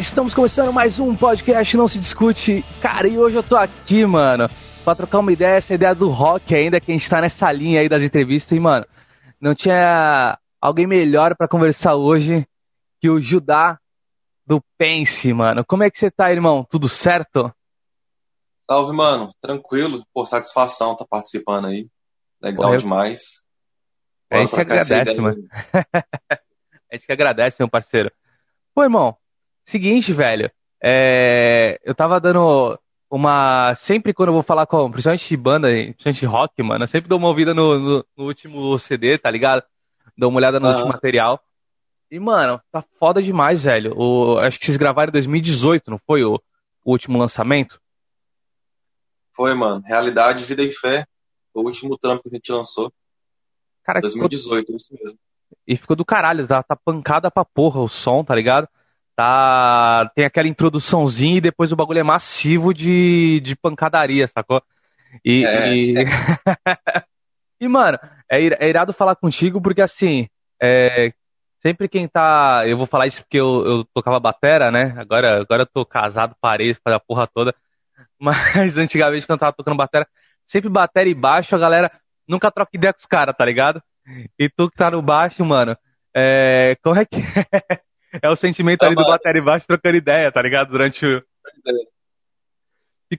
Estamos começando mais um podcast Não Se Discute. Cara, e hoje eu tô aqui, mano, pra trocar uma ideia, essa ideia do rock ainda, que a gente tá nessa linha aí das entrevistas. E, mano, não tinha alguém melhor para conversar hoje que o Judá do Pense, mano. Como é que você tá, irmão? Tudo certo? Salve, mano. Tranquilo. Por satisfação tá participando aí. Legal demais. A gente que agradece, mano. a gente que agradece, meu parceiro. Pô, irmão, seguinte, velho. É... Eu tava dando uma. Sempre quando eu vou falar com. Principalmente de banda, principalmente de rock, mano, eu sempre dou uma ouvida no, no, no último CD, tá ligado? Dou uma olhada no último material. E, mano, tá foda demais, velho. O... Acho que vocês gravaram em 2018, não foi? O, o último lançamento? Foi, mano. Realidade, Vida e Fé. O último trampo que a gente lançou. Cara, 2018, ficou... isso mesmo. E ficou do caralho, tá, tá pancada pra porra o som, tá ligado? Tá. Tem aquela introduçãozinha e depois o bagulho é massivo de, de pancadaria, sacou? E. É, e... É. e mano, é, é irado falar contigo porque assim. É, sempre quem tá. Eu vou falar isso porque eu, eu tocava batera, né? Agora, agora eu tô casado, parei, fazer a porra toda. Mas antigamente, quando eu tava tocando batera, sempre batera e baixo, a galera nunca troca ideia com os caras, tá ligado? E tu que tá no baixo, mano, é... como é que é? É o sentimento é ali do batera e baixo trocando ideia, tá ligado? Durante o. E,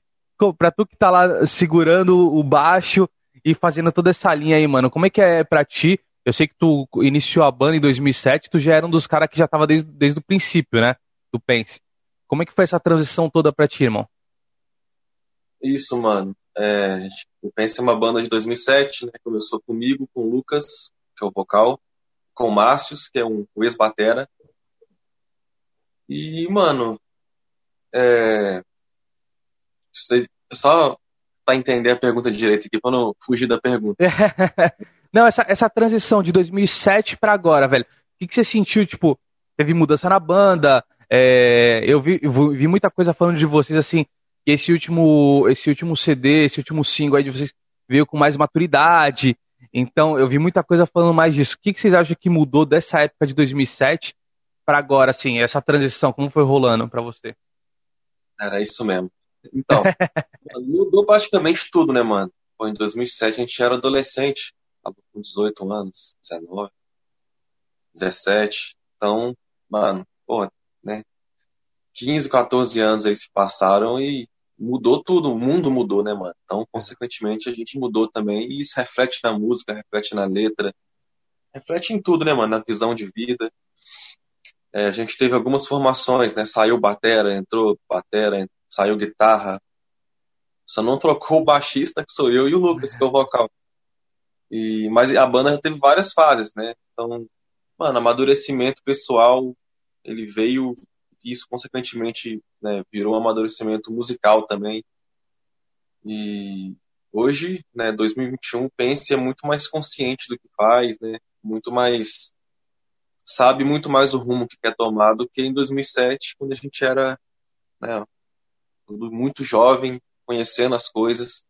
pra tu que tá lá segurando o baixo e fazendo toda essa linha aí, mano, como é que é pra ti? Eu sei que tu iniciou a banda em 2007, tu já era um dos caras que já tava desde, desde o princípio, né? Do Pense. Como é que foi essa transição toda pra ti, irmão? Isso, mano. É, o Pense é uma banda de 2007, né? Começou comigo, com o Lucas, que é o vocal, com o Márcios, que é um ex-batera. E, mano, é, só para entender a pergunta direito aqui, para não fugir da pergunta. não, essa, essa transição de 2007 para agora, velho, o que, que você sentiu? Tipo, teve mudança na banda, é, eu vi, vi muita coisa falando de vocês assim, esse último, esse último CD, esse último single aí de vocês veio com mais maturidade. Então, eu vi muita coisa falando mais disso. O que, que vocês acham que mudou dessa época de 2007 para agora, assim, essa transição, como foi rolando para você? Era isso mesmo. Então, mudou praticamente tudo, né, mano? Pô, em 2007 a gente era adolescente, tava com 18 anos, 19, 17. Então, mano, pô, né? 15, 14 anos aí se passaram e mudou tudo, o mundo mudou, né, mano? Então, consequentemente, a gente mudou também, e isso reflete na música, reflete na letra, reflete em tudo, né, mano? Na visão de vida. É, a gente teve algumas formações, né? Saiu batera, entrou batera, saiu guitarra. Só não trocou o baixista, que sou eu, e o Lucas, que é o vocal. E, mas a banda já teve várias fases, né? Então, mano, amadurecimento pessoal, ele veio isso, consequentemente, né, virou um amadurecimento musical também. E hoje, né, 2021, Pense é muito mais consciente do que faz, né, muito mais sabe muito mais o rumo que quer tomar do que em 2007, quando a gente era né, muito jovem, conhecendo as coisas,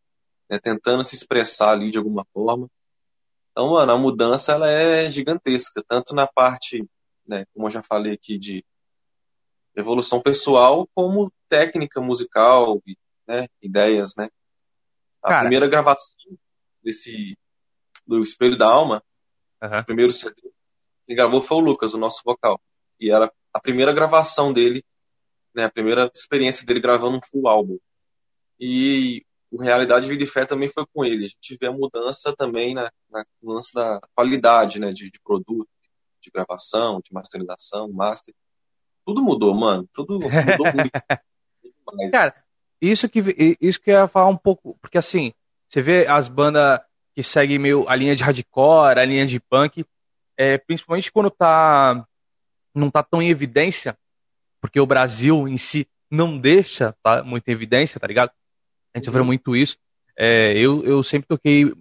né, tentando se expressar ali de alguma forma. Então, mano, a mudança ela é gigantesca, tanto na parte, né, como eu já falei aqui, de evolução pessoal como técnica musical, né, ideias, né. A Cara. primeira gravação desse do Espelho da Alma, uhum. o primeiro CD, quem gravou foi o Lucas, o nosso vocal. E era a primeira gravação dele, né, a primeira experiência dele gravando um full álbum. E o Realidade Vida e Fé também foi com ele. A gente vê a mudança também na, na mudança da qualidade, né, de, de produto, de gravação, de masterização, master tudo mudou, mano. Tudo mudou muito. Cara, isso que, isso que eu ia falar um pouco, porque assim, você vê as bandas que seguem meio a linha de hardcore, a linha de punk, é, principalmente quando tá não tá tão em evidência, porque o Brasil em si não deixa tá, muito em evidência, tá ligado? A gente uhum. sofreu muito isso. É, eu, eu sempre toquei,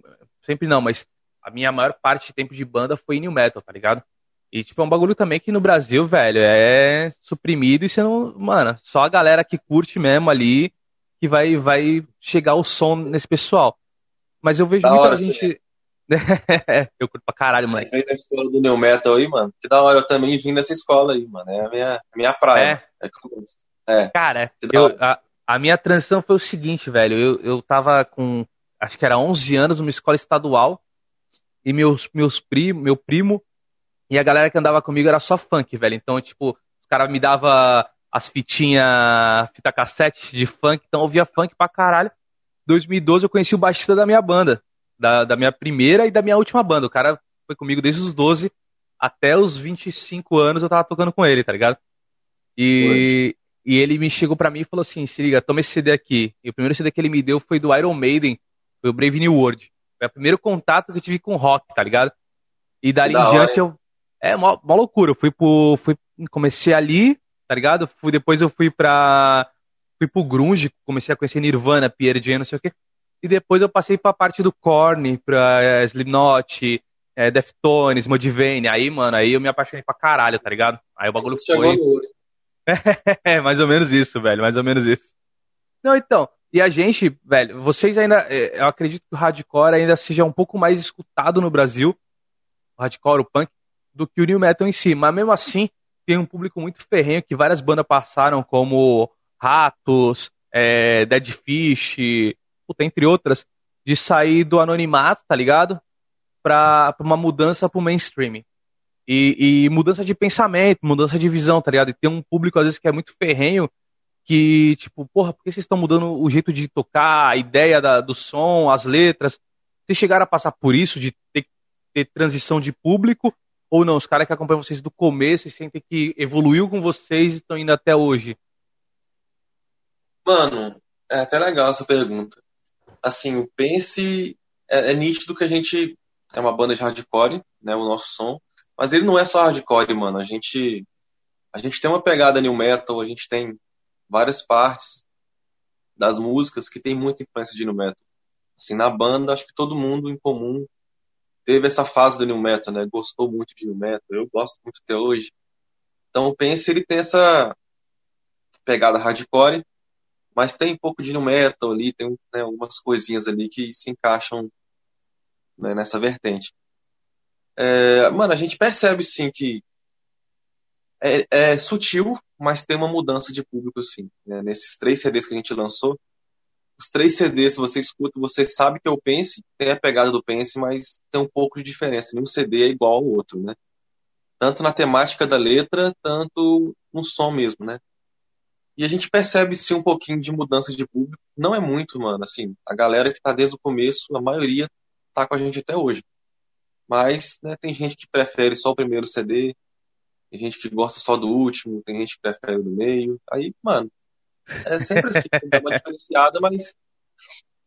sempre não, mas a minha maior parte de tempo de banda foi new metal, tá ligado? E, tipo, é um bagulho também que no Brasil, velho, é suprimido e você não. Mano, só a galera que curte mesmo ali que vai, vai chegar o som nesse pessoal. Mas eu vejo da muita hora, gente. eu curto pra caralho, mano. Você veio da escola do New Metal aí, mano? Que da hora, eu também vim dessa escola aí, mano. É a minha, a minha praia. É? É, é. Cara, eu, a, a, minha transição foi o seguinte, velho. Eu, eu tava com, acho que era 11 anos, numa escola estadual. E meus, meus primos, meu primo e a galera que andava comigo era só funk, velho. Então, tipo, os caras me davam as fitinhas, fita cassete de funk, então eu ouvia funk pra caralho. 2012 eu conheci o baixista da minha banda, da, da minha primeira e da minha última banda. O cara foi comigo desde os 12 até os 25 anos eu tava tocando com ele, tá ligado? E, e ele me chegou pra mim e falou assim: se liga, toma esse CD aqui. E o primeiro CD que ele me deu foi do Iron Maiden, foi o Brave New World. Foi o primeiro contato que eu tive com rock, tá ligado? E dali em diante eu. É uma, uma loucura. Eu fui pro. Fui, comecei ali, tá ligado? Fui, depois eu fui pra. Fui pro Grunge, comecei a conhecer Nirvana, Pierre Jane, não sei o quê. E depois eu passei pra parte do Korn, pra é, Slipknot, é, Deftones, Modivane. Aí, mano, aí eu me apaixonei pra caralho, tá ligado? Aí o bagulho Chegou foi. No... é, mais ou menos isso, velho, mais ou menos isso. Não, então, e a gente, velho, vocês ainda. É, eu acredito que o hardcore ainda seja um pouco mais escutado no Brasil, o hardcore, o punk, do que o new metal em si. Mas mesmo assim, tem um público muito ferrenho que várias bandas passaram, como Ratos, é, Dead Fish, puta, entre outras, de sair do anonimato, tá ligado? Pra, pra uma mudança pro mainstream. E, e, mudança de pensamento, mudança de visão, tá ligado? E tem um público, às vezes, que é muito ferrenho que, tipo, porra, por que vocês estão mudando o jeito de tocar, a ideia da, do som, as letras? Vocês chegaram a passar por isso, de ter, ter transição de público? Ou não, os caras que acompanham vocês do começo e sentem que evoluiu com vocês e estão indo até hoje? Mano, é até legal essa pergunta. Assim, o Pense é, é nítido que a gente é uma banda de hardcore, né, o nosso som, mas ele não é só hardcore, mano. A gente a gente tem uma pegada new metal, a gente tem várias partes das músicas que tem muita influência de new metal. Assim, na banda, acho que todo mundo em comum teve essa fase do new metal, né? Gostou muito de new metal. Eu gosto muito até hoje. Então, o Pense ele tem essa pegada hardcore, mas tem um pouco de new metal ali, tem né, algumas coisinhas ali que se encaixam né, nessa vertente. É, mano, a gente percebe sim que é, é, sutil, mas tem uma mudança de público, sim. Né? Nesses três CDs que a gente lançou, os três CDs, se você escuta, você sabe que é o Pense, tem a pegada do Pense, mas tem um pouco de diferença. Nenhum CD é igual ao outro, né? Tanto na temática da letra, tanto no som mesmo, né? E a gente percebe sim um pouquinho de mudança de público. Não é muito, mano. Assim, a galera que tá desde o começo, a maioria tá com a gente até hoje. Mas, né, tem gente que prefere só o primeiro CD, tem gente que gosta só do último, tem gente que prefere o do meio. Aí, mano, é sempre assim, dá uma diferenciada, mas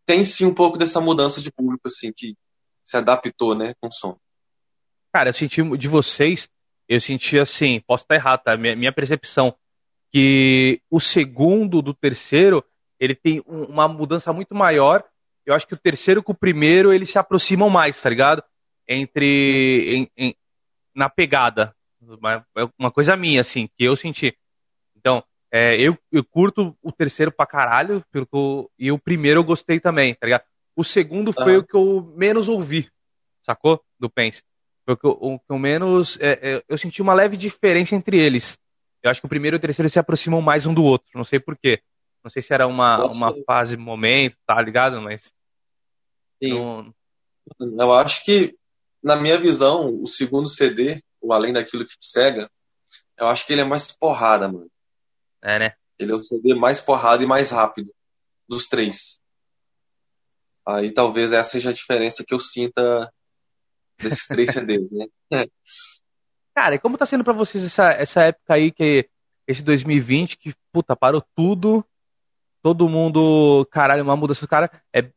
tem sim um pouco dessa mudança de público, assim, que se adaptou, né, com o som. Cara, eu senti de vocês, eu senti assim, posso estar errado, tá? Minha, minha percepção, que o segundo do terceiro, ele tem uma mudança muito maior. Eu acho que o terceiro com o primeiro, eles se aproximam mais, tá ligado? Entre. Em, em, na pegada. Uma, é uma coisa minha, assim, que eu senti. Então, é, eu, eu curto o terceiro pra caralho, porque e o primeiro eu gostei também, tá ligado? O segundo foi o que eu menos ouvi, sacou? Do Pense. Foi o que eu, o que eu menos. É, é, eu senti uma leve diferença entre eles. Eu acho que o primeiro e o terceiro se aproximam mais um do outro, não sei porquê. Não sei se era uma, uma fase, momento, tá ligado? Mas. Sim. Não... Eu acho que, na minha visão, o segundo CD o Além Daquilo Que Te Cega, eu acho que ele é mais porrada, mano. É, né? Ele é o CD mais porrada e mais rápido dos três. Aí talvez essa seja a diferença que eu sinta desses três CDs, né? Cara, como tá sendo para vocês essa, essa época aí, que esse 2020, que, puta, parou tudo, todo mundo, caralho, uma mudança, cara, é,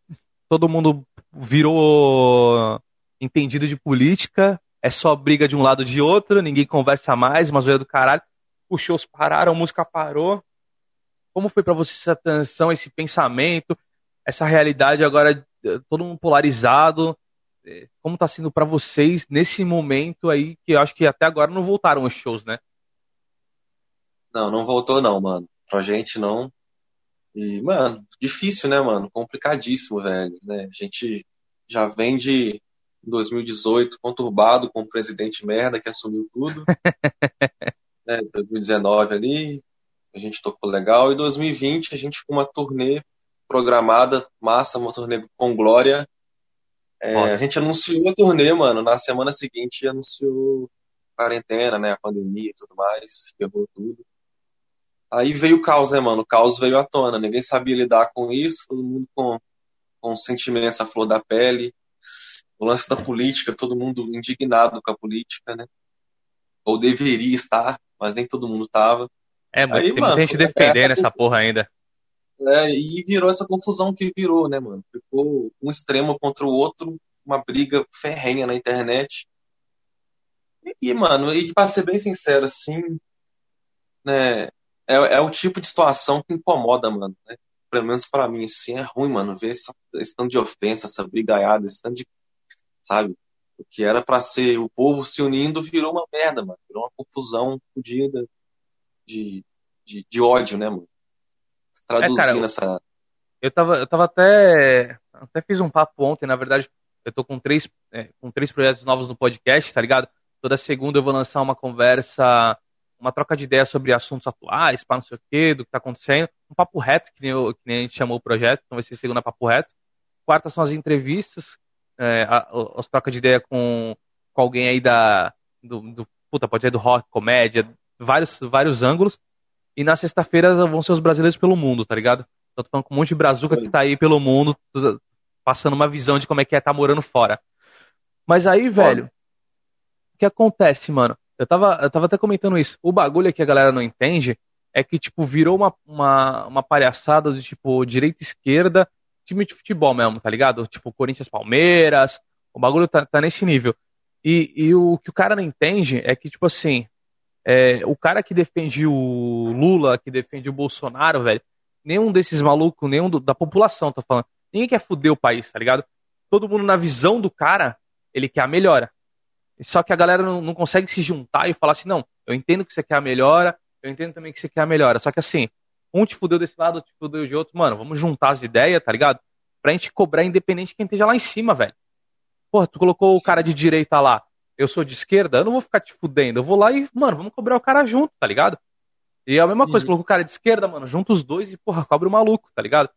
todo mundo virou entendido de política, é só briga de um lado de outro, ninguém conversa mais, mas veio do caralho. Os shows pararam, a música parou. Como foi para você essa tensão, esse pensamento, essa realidade agora eh, todo mundo polarizado? Eh, como tá sendo para vocês nesse momento aí que eu acho que até agora não voltaram os shows, né? Não, não voltou não, mano. Pra gente não. E, mano, difícil, né, mano? Complicadíssimo, velho, né? A gente já vem de em 2018 conturbado com o presidente merda que assumiu tudo. né, 2019 ali, a gente tocou legal. E 2020 a gente com uma turnê programada, massa, uma turnê com Glória. É, a gente anunciou a turnê, mano. Na semana seguinte anunciou quarentena, né? A pandemia e tudo mais, ferrou tudo. Aí veio o caos, né, mano? O caos veio à tona. Ninguém sabia lidar com isso, todo mundo com, com sentimentos à flor da pele. O lance da política, todo mundo indignado com a política, né? Ou deveria estar, mas nem todo mundo tava. É, Aí, tem mano, muita gente defendendo essa, essa porra ainda. É, e virou essa confusão que virou, né, mano? Ficou um extremo contra o outro, uma briga ferrenha na internet. E, e mano, e pra ser bem sincero, assim, né, é, é o tipo de situação que incomoda, mano, né? Pelo menos para mim, assim, é ruim, mano, ver essa, esse tanto de ofensa, essa brigaiada, esse tanto de, sabe? O que era para ser o povo se unindo virou uma merda, mano. Virou uma confusão fodida de, de, de, ódio, né, mano? Traduzindo é, cara, essa. Eu tava, eu tava até. Até fiz um papo ontem, na verdade, eu tô com três, é, com três projetos novos no podcast, tá ligado? Toda segunda eu vou lançar uma conversa, uma troca de ideias sobre assuntos atuais, para não sei o quê, do que tá acontecendo. Um papo reto, que nem, eu, que nem a gente chamou o projeto, então vai ser segunda papo reto. Quarta são as entrevistas, é, as trocas de ideia com, com alguém aí da. Do, do, puta, pode ser do rock, comédia, vários, vários ângulos. E na sexta-feira vão ser os brasileiros pelo mundo, tá ligado? Então, tô falando com um monte de brazuca que tá aí pelo mundo, passando uma visão de como é que é tá morando fora. Mas aí, velho, o que acontece, mano? Eu tava, eu tava até comentando isso. O bagulho que a galera não entende é que, tipo, virou uma, uma, uma palhaçada de, tipo, direita esquerda, time de futebol mesmo, tá ligado? Tipo, Corinthians Palmeiras, o bagulho tá, tá nesse nível. E, e o que o cara não entende é que, tipo assim, é, o cara que defende o Lula, que defende o Bolsonaro, velho, nenhum desses malucos, nenhum do, da população, tá falando. Ninguém quer fuder o país, tá ligado? Todo mundo, na visão do cara, ele quer a melhora. Só que a galera não, não consegue se juntar e falar assim, não, eu entendo que você quer a melhora, eu entendo também que você quer a melhora. Só que assim, um te fudeu desse lado, outro te fudeu de outro, mano, vamos juntar as ideias, tá ligado? Pra gente cobrar independente de quem esteja lá em cima, velho. Porra, tu colocou o cara de direita lá eu sou de esquerda, eu não vou ficar te fudendo. Eu vou lá e, mano, vamos cobrar o cara junto, tá ligado? E é a mesma coisa, uhum. colocou o cara de esquerda, mano, junta os dois e, porra, cobre o maluco, tá ligado?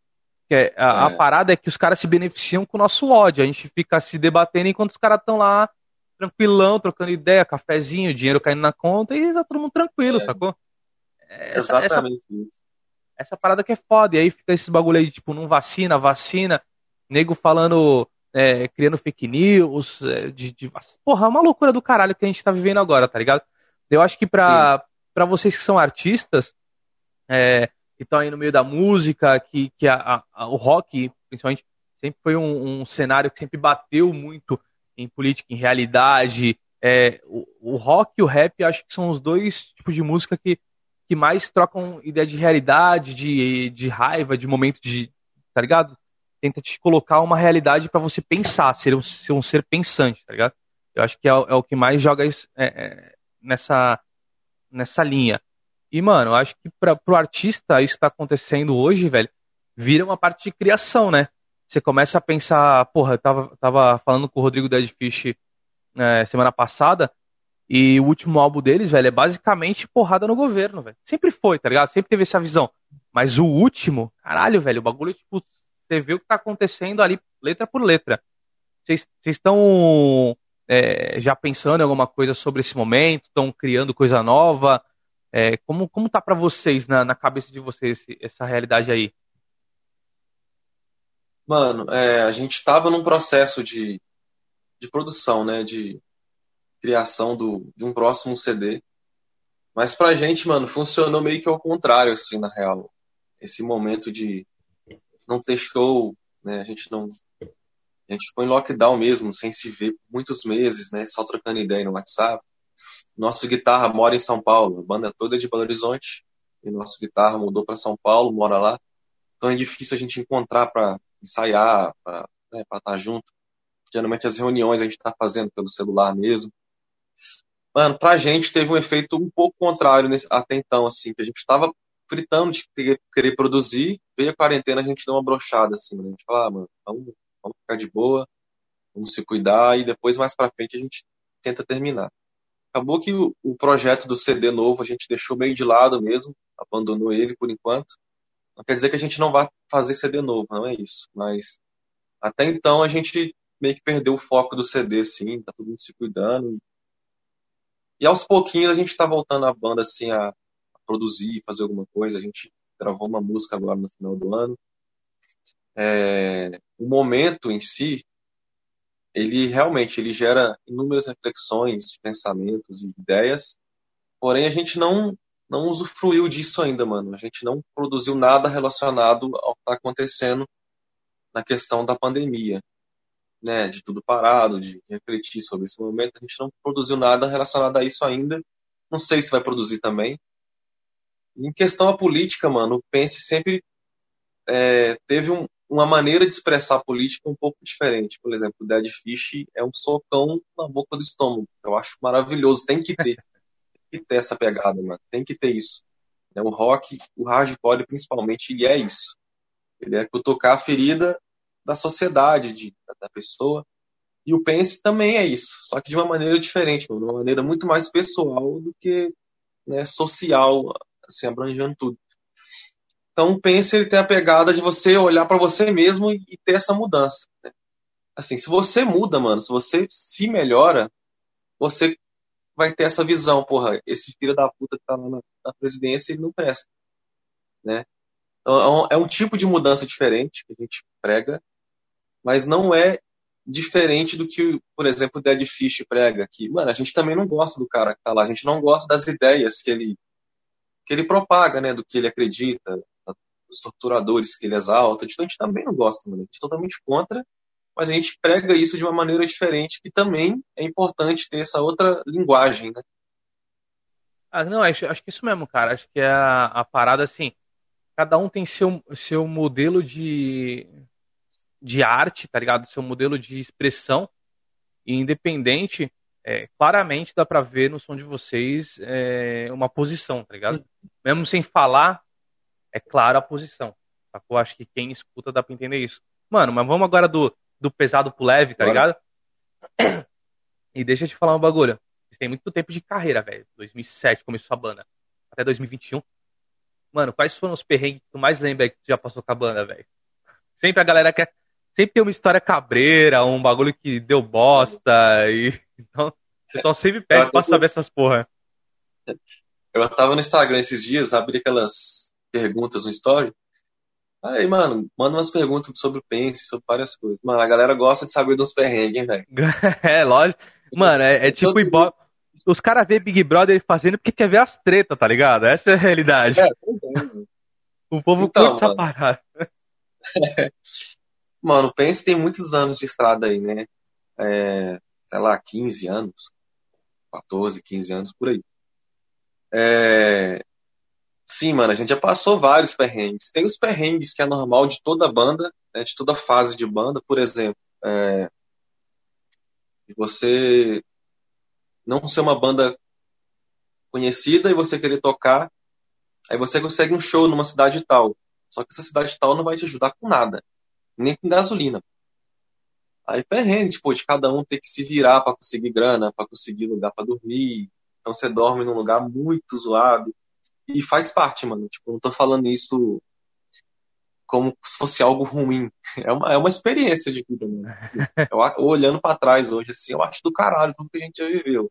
Que é, a, é. a, parada é que os caras se beneficiam com o nosso ódio. A gente fica se debatendo enquanto os caras estão lá, tranquilão, trocando ideia, cafezinho, dinheiro caindo na conta e tá todo mundo tranquilo, é. sacou? Essa, Exatamente essa, isso. Essa parada que é foda. E aí fica esse bagulho aí de, tipo, não vacina, vacina, nego falando é, criando fake news, é, de, de, Porra, é uma loucura do caralho que a gente tá vivendo agora, tá ligado? Eu acho que pra, pra vocês que são artistas, é, que estão aí no meio da música, que, que a, a, o rock, principalmente, sempre foi um, um, cenário que sempre bateu muito em política, em realidade. É, o, o, rock e o rap, acho que são os dois tipos de música que, que mais trocam ideia de realidade, de, de raiva, de momento de. Tá ligado? Tenta te colocar uma realidade para você pensar, ser um, ser um ser pensante, tá ligado? Eu acho que é, é o que mais joga isso, é, é, nessa, nessa linha. E, mano, eu acho que pra, pro artista isso tá acontecendo hoje, velho, vira uma parte de criação, né? Você começa a pensar, porra, eu tava, tava falando com o Rodrigo Deadfish é, semana passada, e o último álbum deles, velho, é basicamente porrada no governo, velho. Sempre foi, tá ligado? Sempre teve essa visão. Mas o último, caralho, velho, o bagulho, tipo, você vê o que está acontecendo ali, letra por letra. Vocês estão é, já pensando em alguma coisa sobre esse momento? Estão criando coisa nova? É, como, como tá para vocês, na, na cabeça de vocês, essa realidade aí? Mano, é, a gente estava num processo de, de produção, né? De criação do, de um próximo CD. Mas pra gente, mano, funcionou meio que ao contrário, assim, na real. Esse momento de não ter show, né? A gente não. A gente ficou em lockdown mesmo, sem se ver muitos meses, né? Só trocando ideia no WhatsApp. Nosso guitarra mora em São Paulo, a banda toda é de Belo Horizonte, e nosso guitarra mudou para São Paulo, mora lá. Então é difícil a gente encontrar para ensaiar, para né, estar tá junto. Geralmente as reuniões a gente está fazendo pelo celular mesmo. Mano, pra gente teve um efeito um pouco contrário nesse, até então, assim, que a gente estava fritando de querer produzir, veio a quarentena, a gente deu uma brochada, assim, né? A gente falou, ah, mano, vamos, vamos ficar de boa, vamos se cuidar e depois mais para frente a gente tenta terminar. Acabou que o, o, projeto do CD novo a gente deixou meio de lado mesmo, abandonou ele por enquanto. Não quer dizer que a gente não vá fazer CD novo, não é isso. Mas até então a gente meio que perdeu o foco do CD, assim, tá todo mundo se cuidando. E aos pouquinhos a gente tá voltando a banda, assim, a produzir, fazer alguma coisa. A gente gravou uma música agora no final do ano. É, o momento em si, ele realmente ele gera inúmeras reflexões, pensamentos e ideias, porém a gente não não usufruiu disso ainda, mano. A gente não produziu nada relacionado ao que está acontecendo na questão da pandemia, né? De tudo parado, de refletir sobre esse momento. A gente não produziu nada relacionado a isso ainda. Não sei se vai produzir também. Em questão a política, mano, o Pense sempre é, teve um, uma maneira de expressar a política um pouco diferente. Por exemplo, o Dead Fish é um socão na boca do estômago. Eu acho maravilhoso, tem que ter. tem que ter essa pegada, mano. Tem que ter isso. É, o rock, o hardcore principalmente, ele é isso. Ele é tocar a ferida da sociedade, de, da pessoa. E o Pense também é isso, só que de uma maneira diferente, mano, de uma maneira muito mais pessoal do que né, social, assim, abrangendo tudo. Então, Pense ele tem a pegada de você olhar para você mesmo e, ter essa mudança. Né? Assim, se você muda, mano, se você se melhora, você vai ter essa visão, porra, esse filho da puta que tá lá na, na presidência, ele não presta, né? Então, é um, é um tipo de mudança diferente que a gente prega, mas não é diferente do que, por exemplo, o Dead Fish prega, que, mano, a gente também não gosta do cara que tá lá, a gente não gosta das ideias que ele que ele propaga, né, do que ele acredita, dos torturadores que ele exalta, então a gente também não gosta, mano. a gente é totalmente contra, mas a gente prega isso de uma maneira diferente, que também é importante ter essa outra linguagem, né? Ah, não, acho, acho que isso mesmo, cara. Acho que é a, a parada assim. Cada um tem seu, seu modelo de, de arte, tá ligado? Seu modelo de expressão. E independente, é, claramente dá pra ver no som de vocês é, uma posição, tá ligado? Mesmo sem falar, é claro a posição. Eu acho que quem escuta dá pra entender isso. Mano, mas vamos agora do, do pesado pro leve, tá Bora. ligado? E deixa eu te falar um bagulho. Vocês têm muito tempo de carreira, velho. 2007 começou a banda. Até 2021. Mano, quais foram os perrengues que tu mais lembra que tu já passou com a banda, velho? Sempre a galera quer. Sempre tem uma história cabreira, um bagulho que deu bosta. E... Então, o pessoal sempre pede pra saber essas porra. Eu tava no Instagram esses dias, abri aquelas perguntas no story. Aí, mano, manda umas perguntas sobre o Pense, sobre várias coisas. Mano, a galera gosta de saber dos perrengues, hein, velho? é, lógico. Mano, é, é tipo igual. Os caras vê Big Brother fazendo porque quer ver as tretas, tá ligado? Essa é a realidade. É, o povo então, curte essa parada. mano, o Pense tem muitos anos de estrada aí, né? É, sei lá, 15 anos. 14, 15 anos, por aí. É, Sim, mano, a gente já passou vários perrengues. Tem os perrengues que é normal de toda banda, né, de toda fase de banda, por exemplo, é, você não ser uma banda conhecida e você querer tocar, aí você consegue um show numa cidade tal. Só que essa cidade tal não vai te ajudar com nada, nem com gasolina. Aí perrengue, tipo, de cada um ter que se virar para conseguir grana, para conseguir lugar para dormir. Então você dorme num lugar muito zoado e faz parte, mano. Tipo, não tô falando isso como se fosse algo ruim. É uma, é uma experiência de vida, mano. Eu, olhando para trás hoje, assim, eu acho do caralho tudo que a gente já viveu.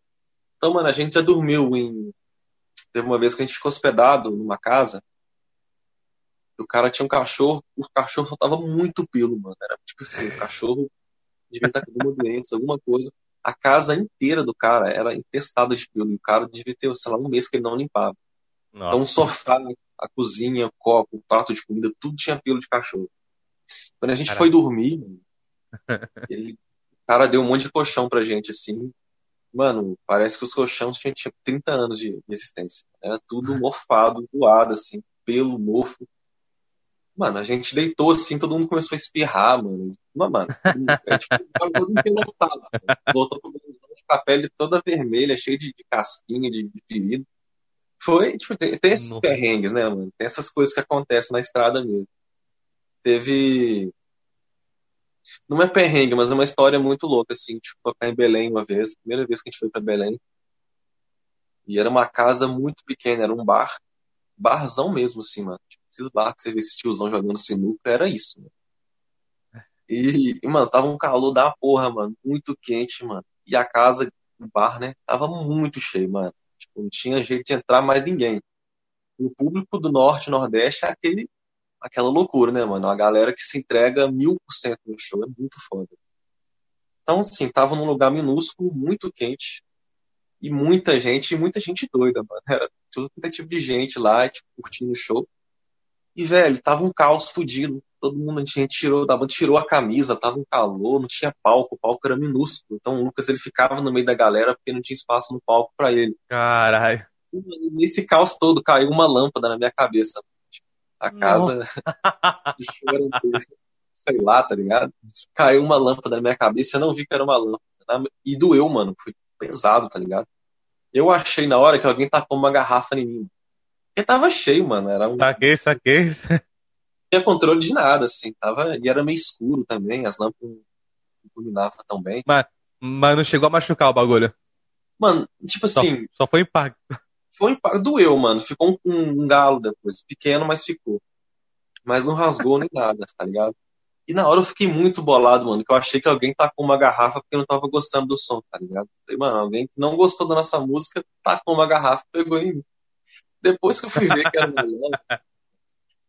Então, mano, a gente já dormiu em. Teve uma vez que a gente ficou hospedado numa casa. O cara tinha um cachorro, o cachorro soltava muito pelo, mano. Era tipo assim, o cachorro devia estar com alguma doença, alguma coisa. A casa inteira do cara era infestada de pelo. E o cara devia ter, sei lá, um mês que ele não limpava. Nossa. Então, o sofá, a cozinha, o copo, o prato de comida, tudo tinha pelo de cachorro. Quando a gente Caraca. foi dormir, ele, o cara deu um monte de colchão pra gente, assim. Mano, parece que os colchões tinham, tinham 30 anos de existência. Era tudo mofado, voado, assim, pelo, mofo. Mano, a gente deitou assim, todo mundo começou a espirrar, mano. Mas, mano, é tipo, todo empelotado. Voltou com a pele toda vermelha, cheia de, de casquinha, de, de ferido. Foi, tipo, tem, tem esses Nossa. perrengues, né, mano? Tem essas coisas que acontecem na estrada mesmo. Teve. Não é perrengue, mas é uma história muito louca, assim, tipo, tocar em Belém uma vez, primeira vez que a gente foi para Belém. E era uma casa muito pequena, era um bar, barzão mesmo, assim, mano. Tipo, esses bar que você vê esse tiozão jogando sinuca, era isso, mano. E, mano, tava um calor da porra, mano, muito quente, mano. E a casa, o bar, né, tava muito cheio, mano. Tipo, não tinha jeito de entrar mais ninguém. E o público do Norte Nordeste é aquele aquela loucura, né, mano? A galera que se entrega mil por cento no show, é muito foda. Então, assim, tava num lugar minúsculo, muito quente, e muita gente, e muita gente doida, mano. Era tudo quanto é tipo de gente lá, tipo, curtindo o show. E, velho, tava um caos fudido. Todo mundo, a gente tirou da banda, tirou a camisa, tava um calor, não tinha palco, o palco era minúsculo. Então o Lucas ele ficava no meio da galera porque não tinha espaço no palco para ele. Caralho. Nesse caos todo, caiu uma lâmpada na minha cabeça a casa sei lá, tá ligado? Caiu uma lâmpada na minha cabeça, eu não vi que era uma lâmpada. E doeu, mano. Foi pesado, tá ligado? Eu achei na hora que alguém tacou uma garrafa em mim. Porque tava cheio, mano. Era um. Saquei, saquei. Não tinha controle de nada, assim. Tava... E era meio escuro também, as lâmpadas não iluminavam tão bem. Mas, mas não chegou a machucar o bagulho. Mano, tipo assim. Só, só foi impacto foi impacto. Doeu, mano. Ficou um, um, galo depois. Pequeno, mas ficou. Mas não rasgou nem nada, tá ligado? E na hora eu fiquei muito bolado, mano, que eu achei que alguém tacou uma garrafa porque não tava gostando do som, tá ligado? Falei, mano, alguém que não gostou da nossa música tacou uma garrafa pegou em mim. Depois que eu fui ver que era melhor,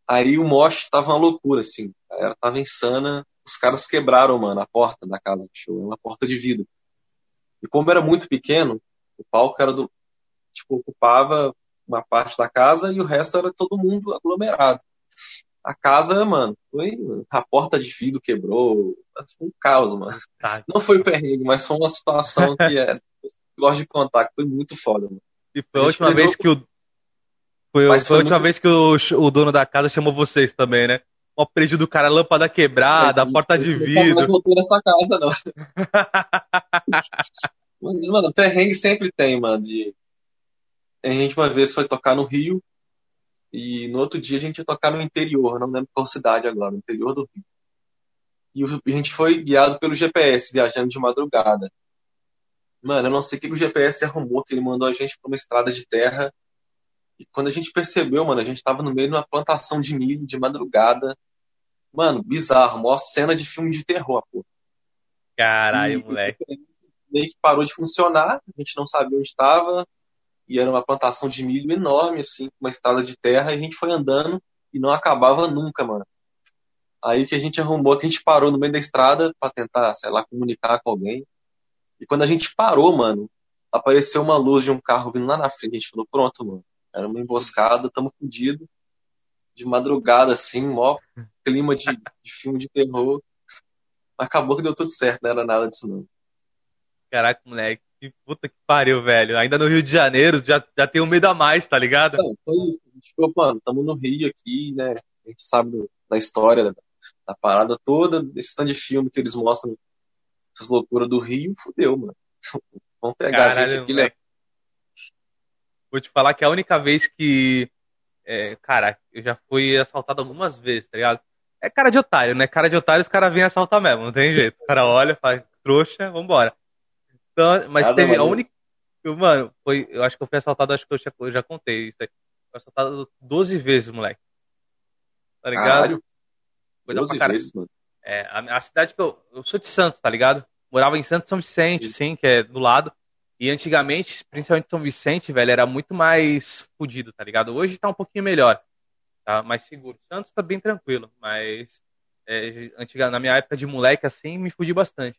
aí o mosh tava uma loucura, assim. A galera tava insana. Os caras quebraram, mano, a porta da casa do show, uma porta de vidro. E como era muito pequeno, o palco era do, tipo, ocupava uma parte da casa e o resto era todo mundo aglomerado. A casa, mano, foi. A porta de vidro quebrou. Foi um caos, mano. Tá. Não foi perrengue, mas foi uma situação que é. gosto de contar, que foi muito foda, mano. E foi a, a última vez que o. Foi, foi, foi a última muito... vez que o, o dono da casa chamou vocês também, né? O prédio do cara, lâmpada quebrada, é, a porta de vidro. Não voltou nessa casa, não. mas, mano, perrengue sempre tem, mano, de a gente uma vez foi tocar no Rio e no outro dia a gente ia tocar no interior, não lembro qual cidade agora, no interior do Rio. E a gente foi guiado pelo GPS, viajando de madrugada. Mano, eu não sei o que o GPS arrumou, que ele mandou a gente pra uma estrada de terra. E quando a gente percebeu, mano, a gente tava no meio de uma plantação de milho de madrugada. Mano, bizarro, maior cena de filme de terror, pô. Caralho, e, moleque. Meio que parou de funcionar, a gente não sabia onde estava, e era uma plantação de milho enorme, assim, uma estrada de terra, e a gente foi andando e não acabava nunca, mano. Aí que a gente arrumou, que a gente parou no meio da estrada para tentar, sei lá, comunicar com alguém. E quando a gente parou, mano, apareceu uma luz de um carro vindo lá na frente. A gente falou, pronto, mano. Era uma emboscada, tamo fudido. De madrugada, assim, mó clima de, de filme de terror. Acabou que deu tudo certo, não era nada disso, não. Caraca, moleque. Que puta que pariu, velho. Ainda no Rio de Janeiro já, já tem um medo a mais, tá ligado? Não, foi isso. A gente falou, mano, tamo no Rio aqui, né? A gente sabe do, da história da, da, parada toda, desse tanto de filme que eles mostram, essas loucuras do Rio, fudeu, mano. Vamos pegar Caralho, a gente aqui, né? Vou te falar que a única vez que. É, cara, eu já fui assaltado algumas vezes, tá ligado? É cara de otário, né? Cara de otário, os caras vêm assaltar mesmo, não tem jeito. O cara olha, faz trouxa, vambora. Então, mas Nada teve a única. Mano, foi, eu acho que eu fui assaltado, acho que eu já, eu já contei isso aí. Fui assaltado 12 vezes, moleque. Tá ligado? Caralho. Coisa 12 vezes, mano. É, a, a, cidade que eu. Eu sou de Santos, tá ligado? Morava em Santos São Vicente, sim, sim que é do lado. E antigamente, principalmente São Vicente, velho, era muito mais fodido, tá ligado? Hoje tá um pouquinho melhor, tá mais seguro. Santos tá bem tranquilo, mas é, antiga, na minha época de moleque, assim, me fudi bastante.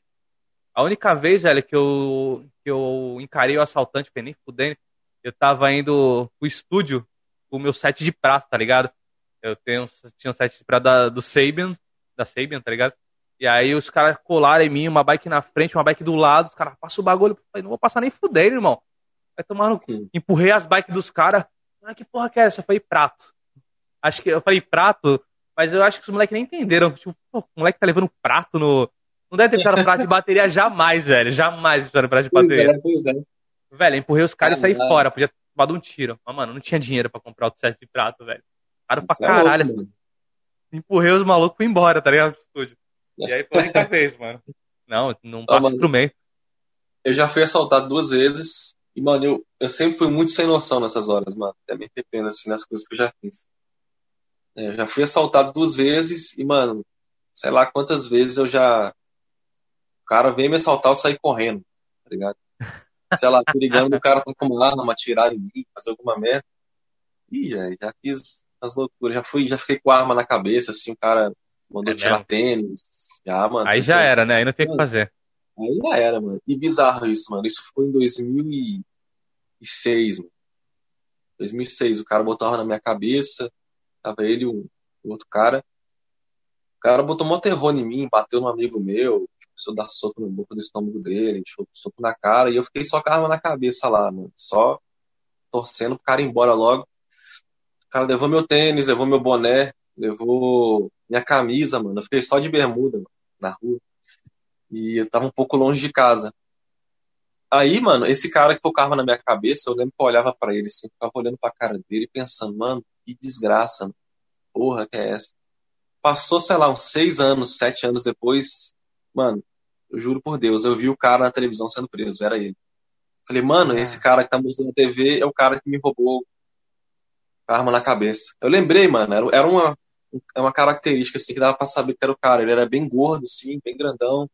A única vez, velho, que eu, que eu encarei o assaltante, foi nem fudendo, eu tava indo pro estúdio com o meu set de prata, tá ligado? Eu tenho, tinha um set de prata da, do Sabian, da Sabian, tá ligado? E aí os caras colaram em mim, uma bike na frente, uma bike do lado, os caras passam o bagulho, eu falei, não vou passar nem fudendo, irmão. Vai tomar no cu. Empurrei as bikes dos caras, ah, que porra que é essa? Eu falei, prato. Acho que eu falei prato, mas eu acho que os moleques nem entenderam. Tipo, pô, o moleque tá levando prato no, não deve ter precisado prato de bateria jamais, velho. Jamais precisado prato de bateria. Pois é, pois é. Velho, empurrei os caras e saí fora. Podia ter tomado um tiro. Mas, mano, não tinha dinheiro pra comprar outro set de prato, velho. Caro pra Isso caralho. É louco, empurrei os malucos e fui embora, tá ligado? Estúdio. E aí foi a vez, mano. Não, não passa ah, instrumento. Eu já fui assaltado duas vezes. E, mano, eu, eu sempre fui muito sem noção nessas horas, mano. Até me arrependo, assim, nas coisas que eu já fiz. É, eu já fui assaltado duas vezes e, mano, sei lá quantas vezes eu já. O cara veio me assaltar, eu saí correndo, tá ligado? Sei lá, ligando, o cara tá com uma arma, atirar em mim, fazer alguma merda. Ih, já, já fiz as loucuras, já fui, já fiquei com a arma na cabeça, assim, o cara mandou é tirar mesmo? tênis. Já, mano. Aí já era, né? Aí não tem o que fazer. Aí já era, mano. E bizarro isso, mano. Isso foi em 2006, mano. 2006, o cara botou a arma na minha cabeça, tava ele e um, um outro cara. O cara botou mó terror em mim, bateu no amigo meu, começou dar soco na boca do estômago dele, soco na cara, e eu fiquei só com a arma na cabeça lá, mano. Só torcendo pro cara ir embora logo. O cara levou meu tênis, levou meu boné, levou minha camisa, mano. Eu fiquei só de bermuda, mano, na rua. E eu tava um pouco longe de casa. Aí, mano, esse cara que focava na minha cabeça, eu lembro que eu olhava para ele assim, ficava olhando pra cara dele e pensando, mano, que desgraça, mano. porra que é essa? Passou, sei lá, uns seis anos, sete anos depois, mano, eu juro por Deus, eu vi o cara na televisão sendo preso, era ele. Falei, mano, esse ah. cara que tá mostrando na TV é o cara que me roubou a arma na cabeça. Eu lembrei, mano, era, era uma, uma característica assim que dava pra saber que era o cara. Ele era bem gordo, assim, bem grandão.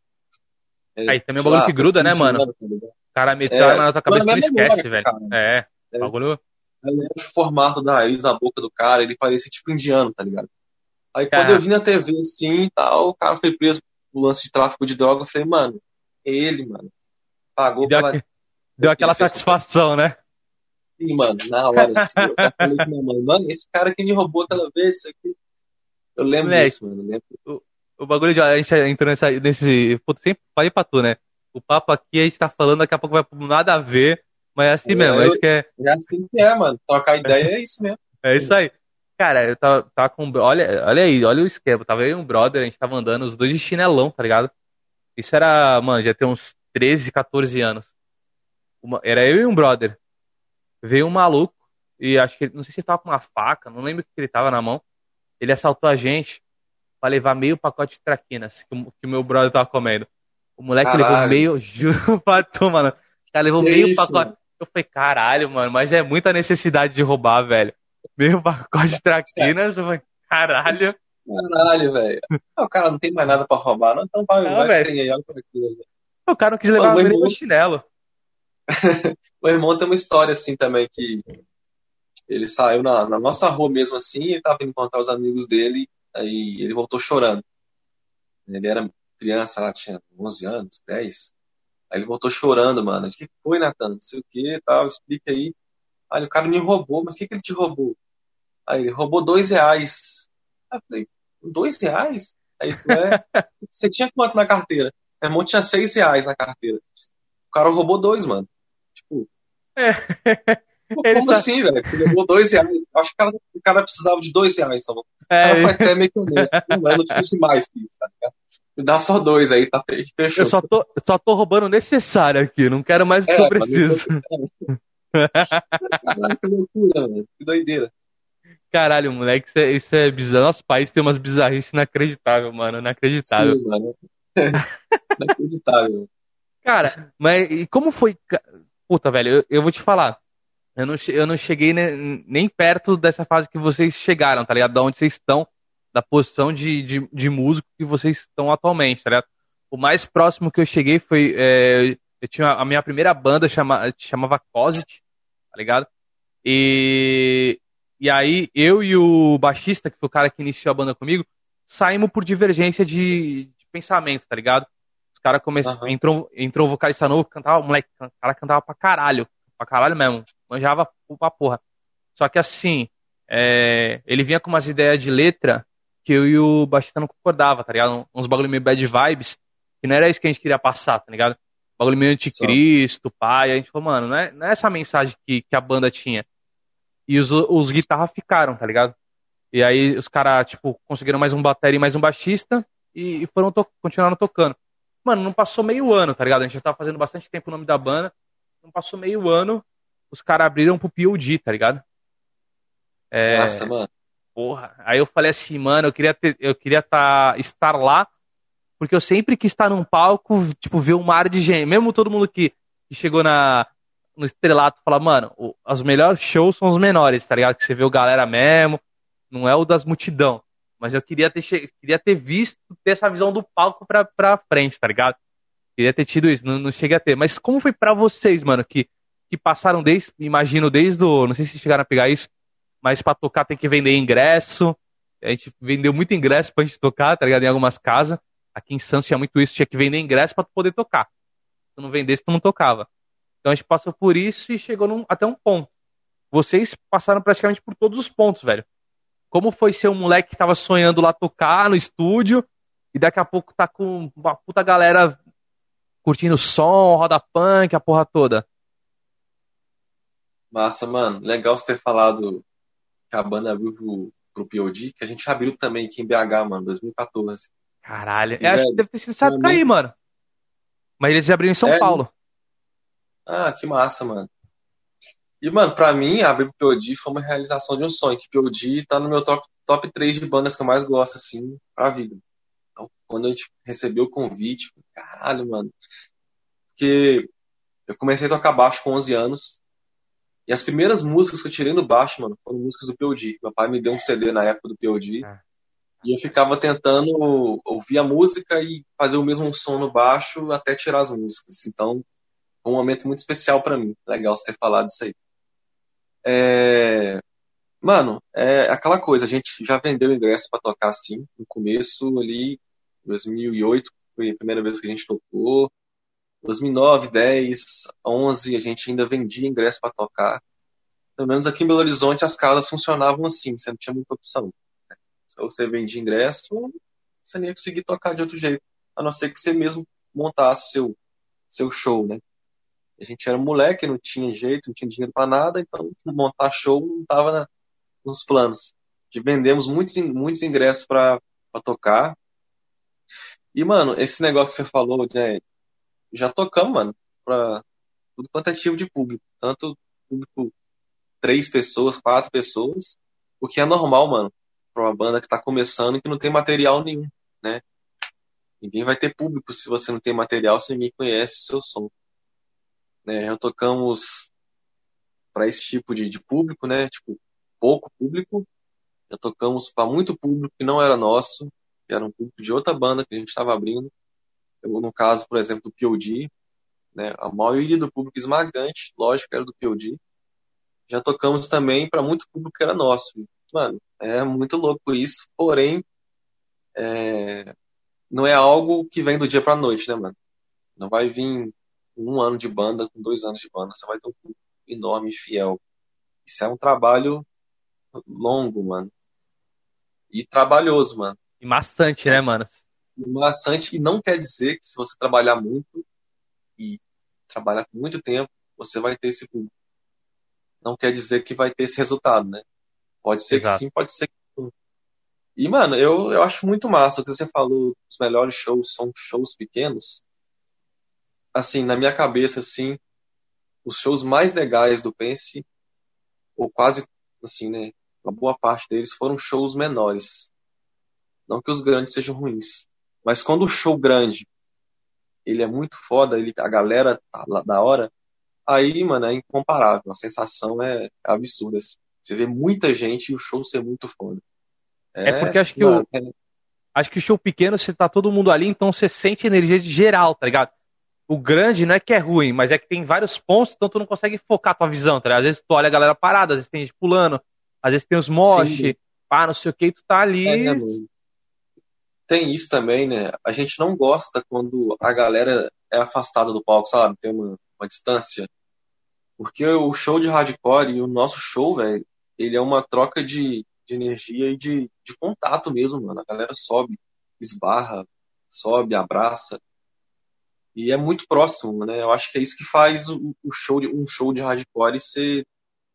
É, Aí também é um bagulho que gruda, né, mano? Tá o cara metade é, na nossa cabeça não esquece, memória, velho. Cara. É, é. bagulho. Eu lembro o formato da raiz na boca do cara, ele parecia tipo indiano, tá ligado? Aí quando eu vi na TV assim e tal, o cara foi preso por lance de tráfico de droga, eu falei, mano, ele, mano, pagou deu, pela... deu aquela satisfação, né? Sim, mano, na hora, assim, eu falei com minha mãe, mano, esse cara que me roubou aquela vez, isso aqui. Eu lembro Moleque, disso, mano. Lembro o bagulho já, a gente entrou nessa, nesse. Putz, sempre falei pra tu, né? O papo aqui a gente tá falando, daqui a pouco vai nada a ver, mas é assim eu, mesmo. Eu, acho que é. Já assim que é, mano. Trocar ideia é isso mesmo. É isso aí. Cara, eu tava, tava com. Olha, olha aí, olha o esquema. Tava eu e um brother, a gente tava andando, os dois de chinelão, tá ligado? Isso era, mano, já tem uns 13, 14 anos. Uma, era eu e um brother. Veio um maluco, e acho que, não sei se ele tava com uma faca, não lembro o que ele tava na mão. Ele assaltou a gente pra levar meio pacote de traquinas que, o, que o meu brother tava comendo. O moleque caralho. levou meio, juro pra tu, mano. O cara levou que meio isso, pacote. Eu falei, caralho, mano, mas é muita necessidade de roubar, velho. Meio pacote de traquinas, eu falei, caralho. Caralho, velho. O cara não tem mais nada pra roubar, não? Então vai, não, vai, tem aí, olha pra aquilo, O cara não quis levar Pô, irmão... chinelo. o irmão tem uma história assim também que ele saiu na, na nossa rua mesmo assim, ele tava indo encontrar os amigos dele Aí ele voltou chorando. Ele era criança lá, tinha 11 anos, 10. Aí ele voltou chorando, mano. O que foi, Natan? Não sei o que tal, explica aí. Aí o cara me roubou, mas o que, que ele te roubou? Aí ele roubou dois reais. Aí eu falei, dois reais? Aí ele falou, é, você tinha quanto na carteira? Meu irmão tinha seis reais na carteira. O cara roubou dois, mano. Tipo. É. Como assim, velho? Ele levou dois reais. Acho que o cara, o cara precisava de dois reais. Então. É, o cara foi até meio que honesto. Assim, não, preciso mais que isso, tá Me dá só dois aí, tá fechou. Eu só tô, só tô roubando o necessário aqui, não quero mais o é, que eu preciso. Caralho, que loucura, velho. Que doideira. Caralho, moleque, isso é, isso é bizarro. Nosso país tem umas bizarrices inacreditáveis, mano. Inacreditável. Sim, mano. Inacreditável. Cara, mas e como foi. Puta, velho, eu, eu vou te falar. Eu não, eu não cheguei nem, nem perto dessa fase que vocês chegaram, tá ligado? Da onde vocês estão, da posição de, de, de músico que vocês estão atualmente, tá ligado? O mais próximo que eu cheguei foi. É, eu tinha a minha primeira banda chama, chamava Cosit, tá ligado? E, e aí eu e o baixista, que foi o cara que iniciou a banda comigo, saímos por divergência de, de pensamento, tá ligado? Os caras começaram. Uhum. Entrou, entrou um vocalista novo, cantava, moleque, o cara cantava pra caralho pra caralho mesmo. Manjava pra porra. Só que assim, é, ele vinha com umas ideias de letra que eu e o baixista não concordava, tá ligado? Uns bagulho meio bad vibes, que não era isso que a gente queria passar, tá ligado? Bagulho meio anticristo, pai. A gente falou, mano, não é, não é essa mensagem que, que a banda tinha. E os, os guitarras ficaram, tá ligado? E aí os caras, tipo, conseguiram mais um bateria e mais um baixista e, e foram to continuaram tocando. Mano, não passou meio ano, tá ligado? A gente já tava fazendo bastante tempo o nome da banda. Não passou meio ano, os caras abriram pro POD, tá ligado? É... Nossa, mano. Porra. Aí eu falei assim, mano, eu queria ter, eu queria tá, estar lá porque eu sempre quis estar num palco, tipo, ver um mar de gente. Mesmo todo mundo que, que chegou na, no estrelato fala, mano, o, os melhores shows são os menores, tá ligado? Que você vê o galera mesmo, não é o das multidão. Mas eu queria ter, queria ter visto, ter essa visão do palco pra, pra frente, tá ligado? Queria ter tido isso, não, não cheguei a ter. Mas como foi para vocês, mano, que, que passaram desde, imagino, desde o. Não sei se chegaram a pegar isso, mas pra tocar tem que vender ingresso. A gente vendeu muito ingresso pra gente tocar, tá ligado? Em algumas casas. Aqui em Santos tinha muito isso, tinha que vender ingresso pra poder tocar. Se tu não vendesse, tu não tocava. Então a gente passou por isso e chegou num, até um ponto. Vocês passaram praticamente por todos os pontos, velho. Como foi ser um moleque que tava sonhando lá tocar no estúdio e daqui a pouco tá com uma puta galera curtindo som, roda punk, a porra toda. Massa, mano. Legal você ter falado que a banda abriu pro, pro POD, que a gente abriu também aqui em BH, mano, 2014. Caralho. E, acho que deve ter sido época aí, mano. Mas eles abriram em São é, Paulo. Ah, que massa, mano. E, mano, pra mim, abrir pro POD foi uma realização de um sonho, que POD tá no meu top, top 3 de bandas que eu mais gosto, assim, pra vida. Então, quando a gente recebeu o convite, caralho, mano. Porque eu comecei a tocar baixo com 11 anos. E as primeiras músicas que eu tirei no baixo, mano, foram músicas do POD. Meu pai me deu um CD na época do POD. É. E eu ficava tentando ouvir a música e fazer o mesmo som no baixo até tirar as músicas. Então, foi um momento muito especial para mim. Legal você ter falado isso aí. É... Mano, é aquela coisa, a gente já vendeu ingresso para tocar assim, no começo ali, 2008 foi a primeira vez que a gente tocou. 2009, 10, 11 a gente ainda vendia ingresso para tocar. Pelo menos aqui em Belo Horizonte as casas funcionavam assim, você não tinha muita opção. Se você vendia ingresso, você nem ia conseguir tocar de outro jeito, a não ser que você mesmo montasse seu seu show, né? A gente era moleque, não tinha jeito, não tinha dinheiro para nada, então montar show não estava nos planos. De vendemos muitos muitos ingressos para tocar, e, mano, esse negócio que você falou, né, já tocamos, mano, pra tudo quanto é tipo de público. Tanto público três pessoas, quatro pessoas, o que é normal, mano, pra uma banda que tá começando e que não tem material nenhum, né? Ninguém vai ter público se você não tem material, se ninguém conhece o seu som. Né? Já tocamos para esse tipo de, de público, né? Tipo, pouco público. Já tocamos para muito público que não era nosso que era um público de outra banda que a gente estava abrindo. Eu, no caso, por exemplo, do POD, né, a maioria do público esmagante, lógico, era do POD. Já tocamos também para muito público que era nosso. Mano, é muito louco isso, porém, é, não é algo que vem do dia para noite, né, mano? Não vai vir um ano de banda com dois anos de banda, você vai ter um público enorme e fiel. Isso é um trabalho longo, mano. E trabalhoso, mano. E maçante, né, mano? E maçante e não quer dizer que se você trabalhar muito e trabalhar por muito tempo, você vai ter esse público. Não quer dizer que vai ter esse resultado, né? Pode ser Exato. que sim, pode ser que não. E, mano, eu, eu acho muito massa o que você falou, os melhores shows são shows pequenos. Assim, na minha cabeça, assim, os shows mais legais do Pense, ou quase, assim, né, uma boa parte deles foram shows menores. Não que os grandes sejam ruins. Mas quando o show grande ele é muito foda, ele, a galera tá lá da hora, aí, mano, é incomparável. A sensação é absurda. Assim. Você vê muita gente e o show ser muito foda. É, é porque acho que o. É... Acho que o show pequeno, você tá todo mundo ali, então você sente energia de geral, tá ligado? O grande não é que é ruim, mas é que tem vários pontos, então tu não consegue focar tua visão, tá ligado? Às vezes tu olha a galera parada, às vezes tem gente pulando, às vezes tem os mosh, pá, não sei o que, tu tá ali. É, é tem isso também, né? A gente não gosta quando a galera é afastada do palco, sabe? Tem uma, uma distância. Porque o show de hardcore e o nosso show, velho, ele é uma troca de, de energia e de, de contato mesmo, mano. A galera sobe, esbarra, sobe, abraça. E é muito próximo, né? Eu acho que é isso que faz o, o show de, um show de hardcore ser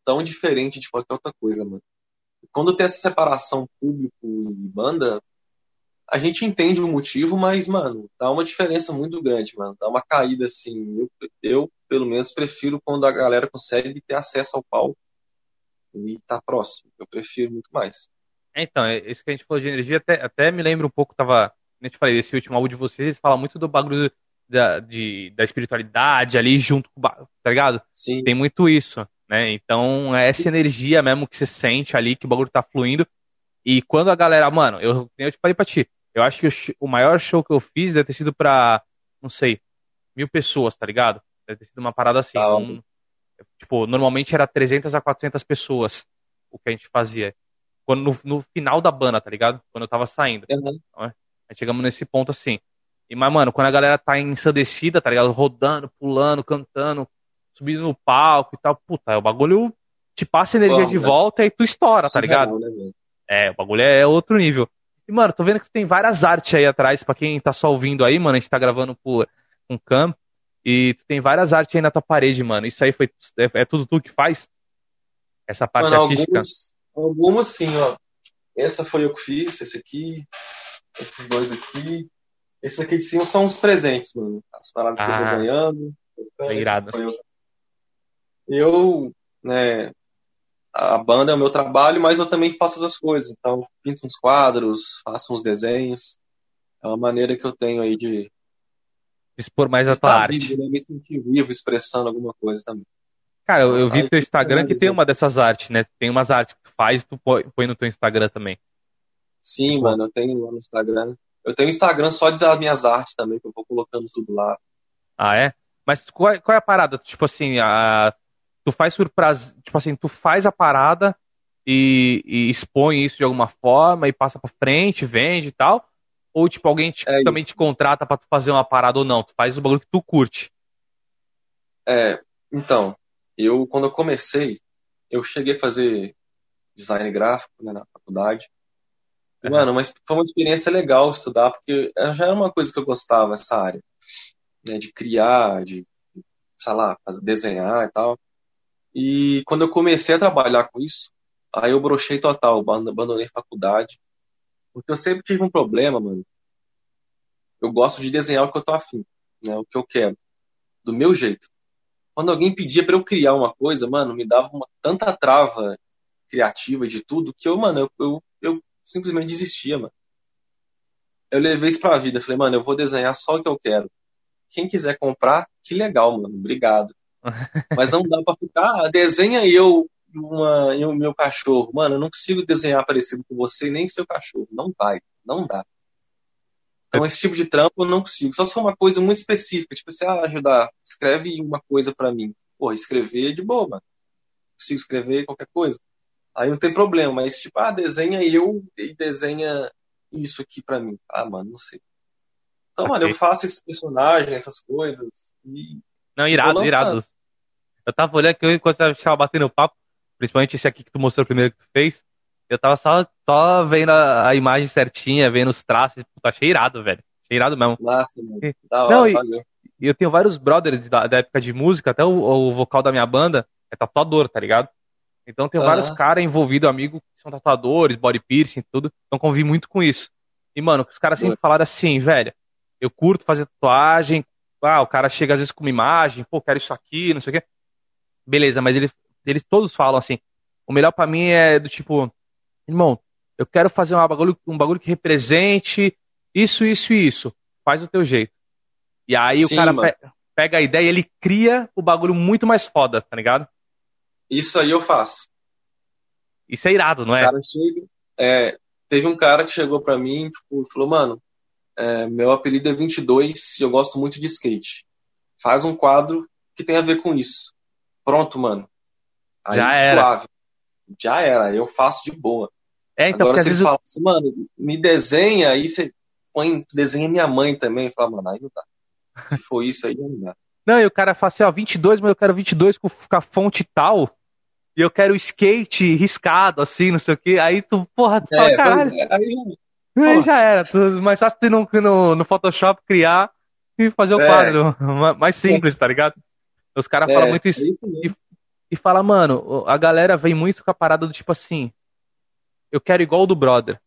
tão diferente de qualquer outra coisa, mano. Quando tem essa separação público e banda, a gente entende o motivo, mas, mano, dá uma diferença muito grande, mano. Dá uma caída, assim. Eu, eu pelo menos, prefiro quando a galera consegue ter acesso ao palco e tá próximo. Eu prefiro muito mais. Então, é isso que a gente falou de energia, até, até me lembro um pouco, tava eu te falei, esse último álbum de vocês, fala muito do bagulho da, de, da espiritualidade ali junto com o tá ligado? Sim. Tem muito isso, né? Então é essa energia mesmo que você sente ali, que o bagulho tá fluindo. E quando a galera, mano, eu, eu te falei pra ti, eu acho que o, o maior show que eu fiz deve ter sido pra, não sei, mil pessoas, tá ligado? Deve ter sido uma parada assim. Ah, um, tipo, normalmente era 300 a 400 pessoas o que a gente fazia. Quando, no, no final da banda, tá ligado? Quando eu tava saindo. Uhum. Então, é, chegamos nesse ponto assim. E, mas, mano, quando a galera tá ensandecida, tá ligado? Rodando, pulando, cantando, subindo no palco e tal, puta, o bagulho te passa energia Bom, de né? volta e tu estoura, tá ligado? Né, é, o bagulho é outro nível. E, mano, tô vendo que tem várias artes aí atrás, pra quem tá só ouvindo aí, mano, a gente tá gravando por um cam. E tu tem várias artes aí na tua parede, mano. Isso aí foi. É, é tudo tu que faz? Essa parte mano, artística? Alguns, algumas sim, ó. Essa foi eu que fiz, esse aqui, esses dois aqui. Esses aqui de cima são os presentes, mano. As paradas ah, que eu vou ah. ganhando. Bem irado. Eu, eu, né, a banda é o meu trabalho, mas eu também faço outras coisas. Então, pinto uns quadros, faço uns desenhos. É uma maneira que eu tenho aí de expor mais a tua arte. Vivo, né? Me sentir vivo expressando alguma coisa também. Cara, eu, eu vi no teu Instagram que tem uma dessas artes, né? Tem umas artes que tu faz e tu põe no teu Instagram também. Sim, mano, eu tenho lá no Instagram. Eu tenho Instagram só das minhas artes também, que eu vou colocando tudo lá. Ah, é? Mas qual, é, qual é a parada? Tipo assim, a, tu faz por prazer. Tipo assim, tu faz a parada e, e, expõe isso de alguma forma e passa pra frente, vende e tal. Ou, tipo, alguém te, é também te contrata pra tu fazer uma parada ou não? Tu faz o bagulho que tu curte. É, então, eu, quando eu comecei, eu cheguei a fazer design gráfico né, na faculdade. Uhum. Mano, mas foi uma experiência legal estudar, porque já era uma coisa que eu gostava, essa área. Né, de criar, de, sei lá, desenhar e tal. E quando eu comecei a trabalhar com isso, aí eu brochei total, abandonei faculdade porque eu sempre tive um problema, mano. Eu gosto de desenhar o que eu tô afim, né? O que eu quero. Do meu jeito. Quando alguém pedia para eu criar uma coisa, mano, me dava uma tanta trava criativa de tudo que eu, mano, eu, eu, eu simplesmente desistia, mano. Eu levei isso pra vida. Falei, mano, eu vou desenhar só o que eu quero. Quem quiser comprar, que legal, mano. Obrigado. Mas não dá pra ficar, ah, desenha eu uma, e o meu cachorro. Mano, eu não consigo desenhar parecido com você nem seu cachorro. Não vai, não dá. Então, esse tipo de trampo eu não consigo. Só se for uma coisa muito específica, tipo, você ah, ajudar, escreve uma coisa para mim. Pô, escrever é de boa, mano. Consigo escrever qualquer coisa. Aí não tem problema, mas tipo, ah, desenha eu e desenha isso aqui para mim. Ah, mano, não sei. Então, okay. mano, eu faço esse personagem, essas coisas. E não, irado, irado. Eu tava olhando que eu, enquanto eu tava batendo papo, principalmente esse aqui que tu mostrou primeiro que tu fez, eu tava só, só vendo a, a imagem certinha, vendo os traços, puta, achei irado, velho. Achei irado mesmo. Nossa, mano. Da hora, Não, e, eu tenho vários brothers da, da época de música, até o, o, vocal da minha banda é tatuador, tá ligado? Então tem vários caras envolvidos, amigos, que são tatuadores, body piercing, tudo. Então convivi muito com isso. E, mano, os caras sempre falaram assim, velho, eu curto fazer tatuagem, ah, o cara chega às vezes com uma imagem, pô, quero isso aqui, não sei o quê. Beleza, mas ele eles todos falam assim, o melhor para mim é do tipo, irmão, eu quero fazer um bagulho, um bagulho que represente isso, isso e isso. Faz o teu jeito. E aí Sim, o cara pe pega a ideia e ele cria o bagulho muito mais foda, tá ligado? Isso aí eu faço. Isso é irado, não é? Chega, é teve um cara que chegou para mim tipo, e falou, mano, é, meu apelido é 22 e eu gosto muito de skate. Faz um quadro que tem a ver com isso. Pronto, mano. Aí, já era. Suave. Já era, eu faço de boa. É, então, Agora você vezes... fala assim, mano, me desenha, aí você põe, desenha minha mãe também. Fala, mano, aí não dá. Se for isso aí, não dá. Não, e o cara fala assim, ó, 22, mas eu quero 22 com, com a fonte tal. E eu quero skate riscado, assim, não sei o quê. Aí tu, porra, tu é, fala, caralho. É, aí, aí já era. Tu, mais fácil tu no, no, no Photoshop criar e fazer o é. quadro mais simples, tá ligado? Os caras falam é, muito isso. isso e, fala, mano, a galera vem muito com a parada do tipo assim, eu quero igual o do brother.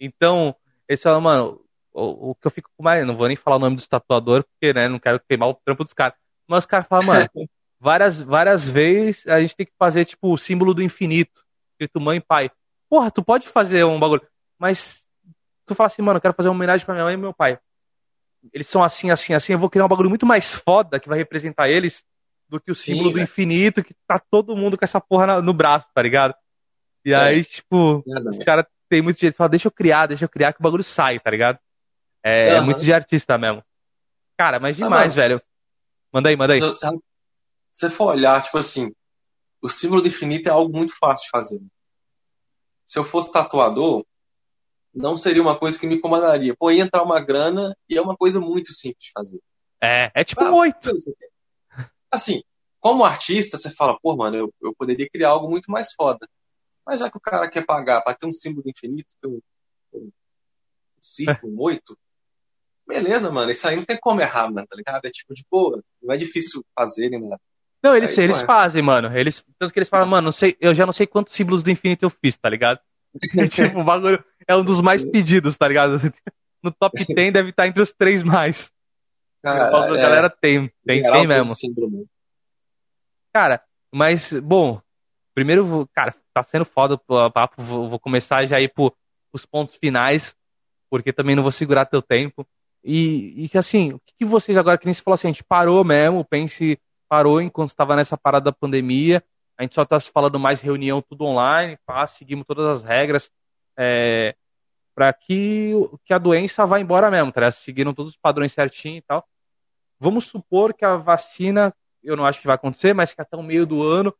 Então, esse fala, mano, o, o, que eu fico com mais, não vou nem falar o nome do tatuador, porque, né, não quero queimar o trampo dos caras. Mas os caras falam, mano, várias, várias vezes a gente tem que fazer, tipo, o símbolo do infinito, escrito mãe e pai. Porra, tu pode fazer um bagulho, mas tu tu fala assim, mano, eu quero fazer uma homenagem pra minha mãe e meu pai. Eles são assim, assim, assim, eu vou criar um bagulho muito mais foda que vai representar eles do que o símbolo Sim, do infinito, que tá todo mundo com essa porra no braço, tá ligado? E é. aí, tipo, é, os caras têm muito jeito de falar, deixa eu criar, deixa eu criar que o bagulho sai, tá ligado? É, uhum. é muito de artista mesmo. Cara, mas ah, demais, ah, velho. Manda aí, manda aí. Se você for olhar, tipo assim, o símbolo do infinito é algo muito fácil de fazer. Se eu fosse tatuador, não seria uma coisa que me incomodaria. Pô, ia entrar uma grana e é uma coisa muito simples de fazer. É, é tipo ah, oito. Assim, como artista, você fala, pô, mano, eu, eu poderia criar algo muito mais foda. Mas já que o cara quer pagar para ter um símbolo do infinito, ter um, um círculo, um oito, beleza, mano, isso aí não tem como errar, mano, tá ligado? É tipo de boa, não é difícil fazer nada. Não, eles, aí, eles é. fazem, mano. Eles, tanto que eles falam, mano, sei, eu já não sei quantos símbolos do infinito eu fiz, tá ligado? tipo, o bagulho é um dos mais pedidos, tá ligado? No top 10 deve estar entre os três mais. Cara, a galera é, tem, tem, tem mesmo. Cara, mas, bom, primeiro, cara, tá sendo foda o papo, vou, vou começar já aí pro, os pontos finais, porque também não vou segurar teu tempo. E, que assim, o que, que, vocês agora, que nem se falou assim, a gente parou mesmo, pense, parou enquanto estava nessa parada da pandemia, a gente só está falando mais reunião, tudo online, pá, seguimos todas as regras, é, para que, que a doença vá embora mesmo, tá? Seguiram todos os padrões certinho e tal. Vamos supor que a vacina, eu não acho que vai acontecer, mas que até o meio do ano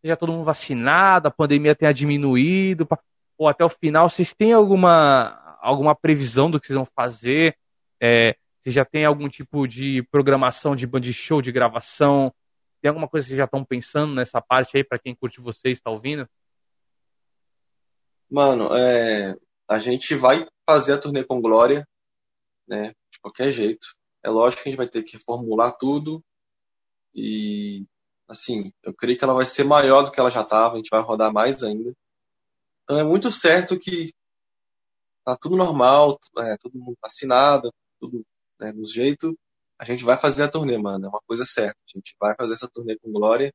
seja todo mundo vacinado, a pandemia tenha diminuído, ou até o final, vocês têm alguma, alguma previsão do que vocês vão fazer? É, você já tem algum tipo de programação de band show, de gravação? Tem alguma coisa que vocês já estão pensando nessa parte aí, para quem curte vocês, está ouvindo? Mano, é, a gente vai fazer a turnê com Glória, né? De qualquer jeito. É lógico que a gente vai ter que reformular tudo. E, assim, eu creio que ela vai ser maior do que ela já estava. A gente vai rodar mais ainda. Então é muito certo que tá tudo normal, é, todo mundo vacinado, tudo né, no jeito. A gente vai fazer a turnê, mano. É uma coisa certa. A gente vai fazer essa turnê com Glória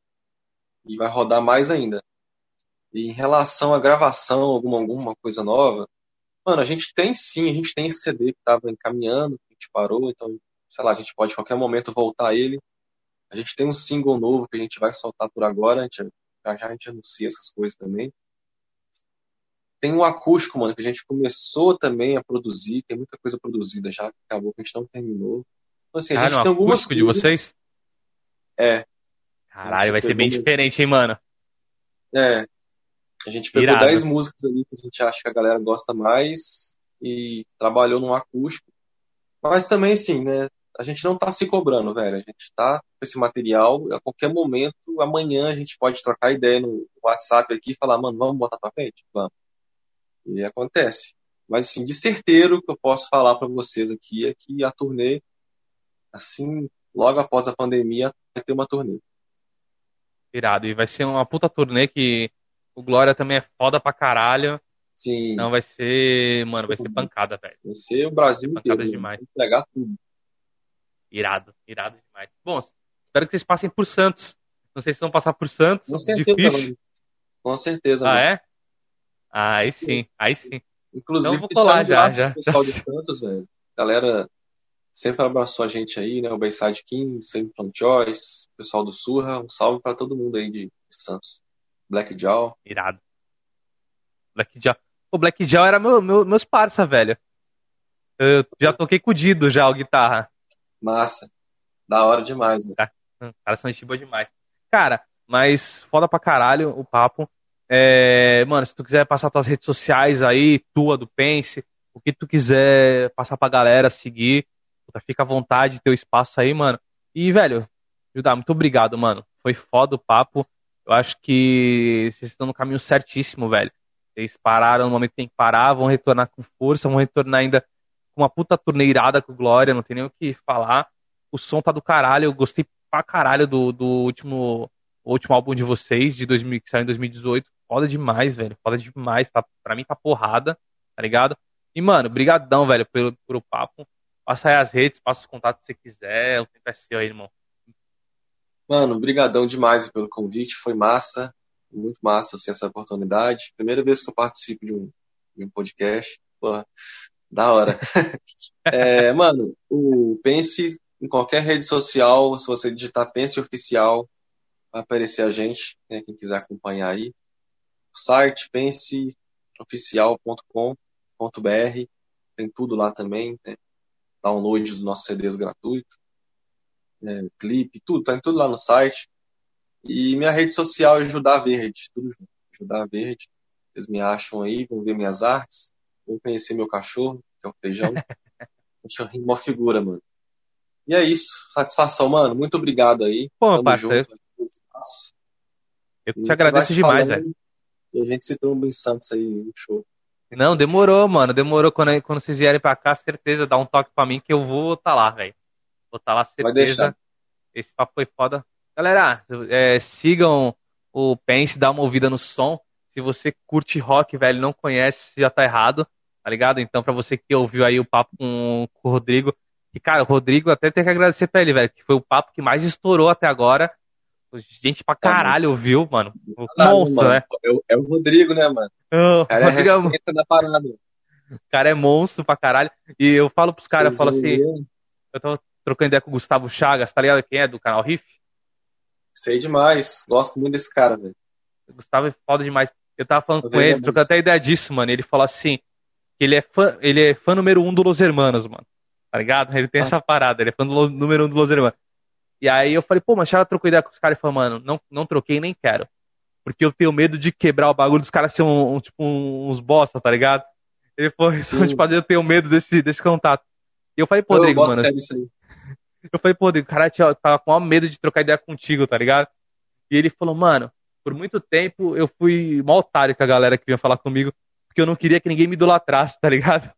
e vai rodar mais ainda. E em relação à gravação, alguma, alguma coisa nova, mano, a gente tem sim, a gente tem esse CD que tava encaminhando, a gente parou, então, sei lá, a gente pode a qualquer momento voltar ele. A gente tem um single novo que a gente vai soltar por agora, a gente, já já a gente anuncia essas coisas também. Tem um acústico, mano, que a gente começou também a produzir, tem muita coisa produzida já, que acabou que a gente não terminou. Então, assim, a ah, gente tem algumas coisas... de vocês? É. Caralho, vai ser bem diferente, hein, mano? É. A gente pegou 10 músicas ali que a gente acha que a galera gosta mais e trabalhou num acústico. Mas também, sim, né? A gente não tá se cobrando, velho. A gente tá com esse material. A qualquer momento, amanhã, a gente pode trocar ideia no WhatsApp aqui e falar, mano, vamos botar pra frente? Vamos. E acontece. Mas, assim, de certeiro que eu posso falar para vocês aqui é que a turnê, assim, logo após a pandemia, vai ter uma turnê. Irado. E vai ser uma puta turnê que o Glória também é foda pra caralho. Sim. Então vai ser, mano, vai ser pancada, velho. Vai ser o Brasil pancada inteiro. demais. Entregar tudo. Irado, irado demais. Bom, espero que vocês passem por Santos. Não sei se vão passar por Santos. Com certeza. Difícil. Com certeza. Ah, mano. é? Ah, aí sim, aí sim. Inclusive, então, vou colar já, já. O pessoal de Santos, velho. Galera sempre abraçou a gente aí, né? O Bayside King, sempre From Choice, pessoal do Surra. Um salve para todo mundo aí de Santos. Black Jaw. Irado. Black Jaw. O Black Jaw era meu, meu, meus parça, velho. Eu já toquei com o Dido já, o guitarra. Massa. Da hora demais, velho. Hum, Cara, são gente boa demais. Cara, mas foda pra caralho o papo. É, mano, se tu quiser passar tuas redes sociais aí, tua, do Pense, o que tu quiser passar pra galera seguir, fica à vontade, teu espaço aí, mano. E, velho, Judá, muito obrigado, mano. Foi foda o papo. Eu acho que vocês estão no caminho certíssimo, velho. Vocês pararam no momento que tem que parar, vão retornar com força, vão retornar ainda uma puta torneirada com Glória, não tem nem o que falar. O som tá do caralho, eu gostei pra caralho do, do último, último álbum de vocês, de 2000, que saiu em 2018 foda demais, velho. Foda demais. Tá, pra mim tá porrada, tá ligado? E, mano, brigadão, velho, pelo, pelo papo. Passa aí as redes, passa os contatos se quiser. O tempo é seu aí, irmão. Mano, brigadão demais pelo convite. Foi massa. Muito massa, assim, essa oportunidade. Primeira vez que eu participo de um, de um podcast. Porra, Da hora. é, mano, o Pense em qualquer rede social, se você digitar Pense Oficial, vai aparecer a gente, né, quem quiser acompanhar aí. O site penseoficial.com.br, tem tudo lá também, né? download dos nossos CDs gratuitos, né? clipe, tudo, tá tudo lá no site. E minha rede social é Judá Verde, tudo junto. Judá Verde. Vocês me acham aí, vão ver minhas artes, conhecer meu cachorro, que é o feijão. Cachorrinho, uma figura, mano. E é isso. Satisfação, mano. Muito obrigado aí. Pô, parceiro. Eu te agradeço demais, velho. E a gente se tromba em Santos aí no show. Não, demorou, mano. Demorou quando, quando vocês vierem pra cá, certeza, dá um toque pra mim que eu vou tá lá, velho. Vou tá lá, certeza. Esse papo foi foda. Galera, é, sigam o Pense, dá uma ouvida no som. Se você curte rock, velho, não conhece, já tá errado, tá ligado? Então, pra você que ouviu aí o papo com, com o Rodrigo, que, cara, o Rodrigo até tem que agradecer pra ele, velho, que foi o papo que mais estourou até agora. Gente pra caralho ouviu, mano. Monstro, né? É o, é o, Rodrigo, né, mano? Oh, o cara Rodrigo é a da parada. O cara é monstro pra caralho. E eu falo pros caras, eu falo assim. Eu tava trocando ideia com o Gustavo Chagas, tá ligado? Quem é do canal Riff? Sei demais. Gosto muito desse cara, velho. O Gustavo é foda demais. Eu tava falando eu com ele, trocando até ideia disso, mano. Ele falou assim: ele é fã, ele é fã número um do Los Hermanos, mano. Tá ligado? Ele tem ah. essa parada, ele é fã do número um do Los Hermanos. E aí eu falei, pô, mas já trocou ideia com os caras e falou, mano, não, não troquei nem quero. Porque eu tenho medo de quebrar o bagulho dos caras ser um, um, tipo uns bosta, tá ligado? Ele falou, tipo, eu tenho medo desse, desse contato. E eu falei, pô, Rodrigo, mano. Eu falei, pô, Rodrigo, o cara tava com maior medo de trocar ideia contigo, tá ligado? E ele falou, mano, por muito tempo eu fui mal otário com a galera que vinha falar comigo, porque eu não queria que ninguém me idolatrasse, tá ligado?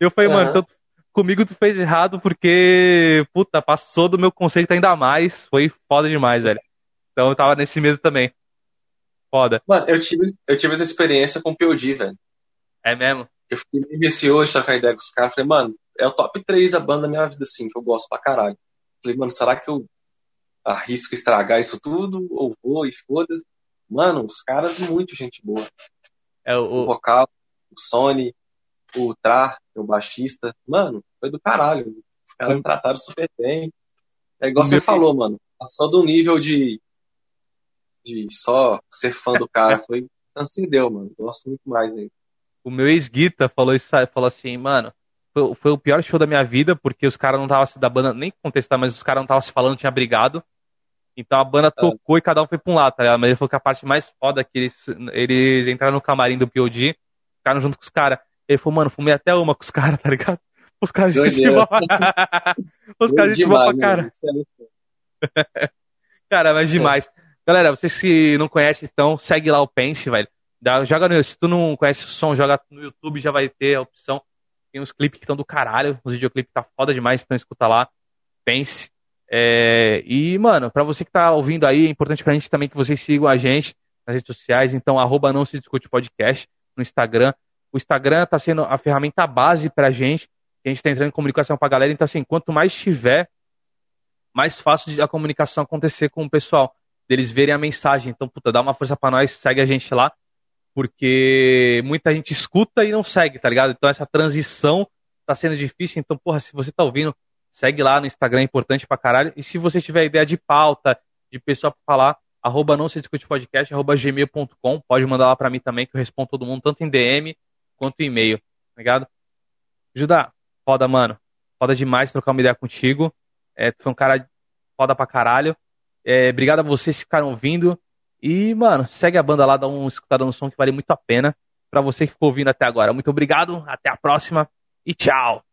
Eu falei, uhum. mano, então comigo tu fez errado porque, puta, passou do meu conceito ainda mais. Foi foda demais, velho. Então eu tava nesse medo também. Foda. Mano, eu tive, eu tive essa experiência com o POD, velho. É mesmo? Eu fiquei meio receoso de trocar ideia com os caras. Falei, mano, é o top 3 a banda da minha vida, assim, que eu gosto pra caralho. Falei, mano, será que eu arrisco estragar isso tudo? Ou vou e foda-se? Mano, os caras, muito gente boa. É o, o vocal, o Sony, o Trar, é o baixista. Mano, foi do caralho. Os caras me trataram super bem. É igual você falou, mano. Passou do nível de, de só ser fã do cara. Foi. Transcendeu, mano. Gosto muito mais aí. O meu ex-guita falou, isso, falou assim, mano. Foi, foi, o pior show da minha vida, porque os caras não estavam se da banda, nem contestar, mas os caras não estavam se falando, tinha brigado. Então a banda ah. tocou e cada um foi pra um lado, tá ligado? Mas ele falou que a parte mais foda é que eles, eles entraram no camarim do POD, ficaram junto com os caras. Ele falou, mano, fumei até uma com os caras, tá ligado? Os caras de boa. Os caras de boa pra cara. É cara, mas demais. Galera, vocês que não conhecem, então, segue lá o Pense, velho. Joga no, se tu não conhece o som, joga no YouTube, já vai ter a opção. Tem uns clipes que estão do caralho, os videoclipes tá foda demais, então escuta lá. Pense. É, e, mano, pra você que tá ouvindo aí, é importante pra gente também que vocês sigam a gente nas redes sociais. Então, arroba não se discute podcast no Instagram. O Instagram tá sendo a ferramenta base pra gente a gente está entrando em comunicação com a galera. Então, assim, quanto mais tiver, mais fácil a comunicação acontecer com o pessoal, deles verem a mensagem. Então, puta, dá uma força para nós, segue a gente lá, porque muita gente escuta e não segue, tá ligado? Então, essa transição tá sendo difícil. Então, porra, se você tá ouvindo, segue lá no Instagram, é importante pra caralho. E se você tiver ideia de pauta, de pessoa pra falar, arroba não se discute podcast, arroba gmail.com, pode mandar lá pra mim também, que eu respondo todo mundo, tanto em DM quanto em e-mail, tá ligado? Judá, Foda, mano. Foda demais trocar uma ideia contigo. É, tu foi um cara foda pra caralho. É, obrigado a vocês que ficaram ouvindo. E, mano, segue a banda lá, dá um escutada no som que vale muito a pena. Pra você que ficou ouvindo até agora. Muito obrigado, até a próxima e tchau!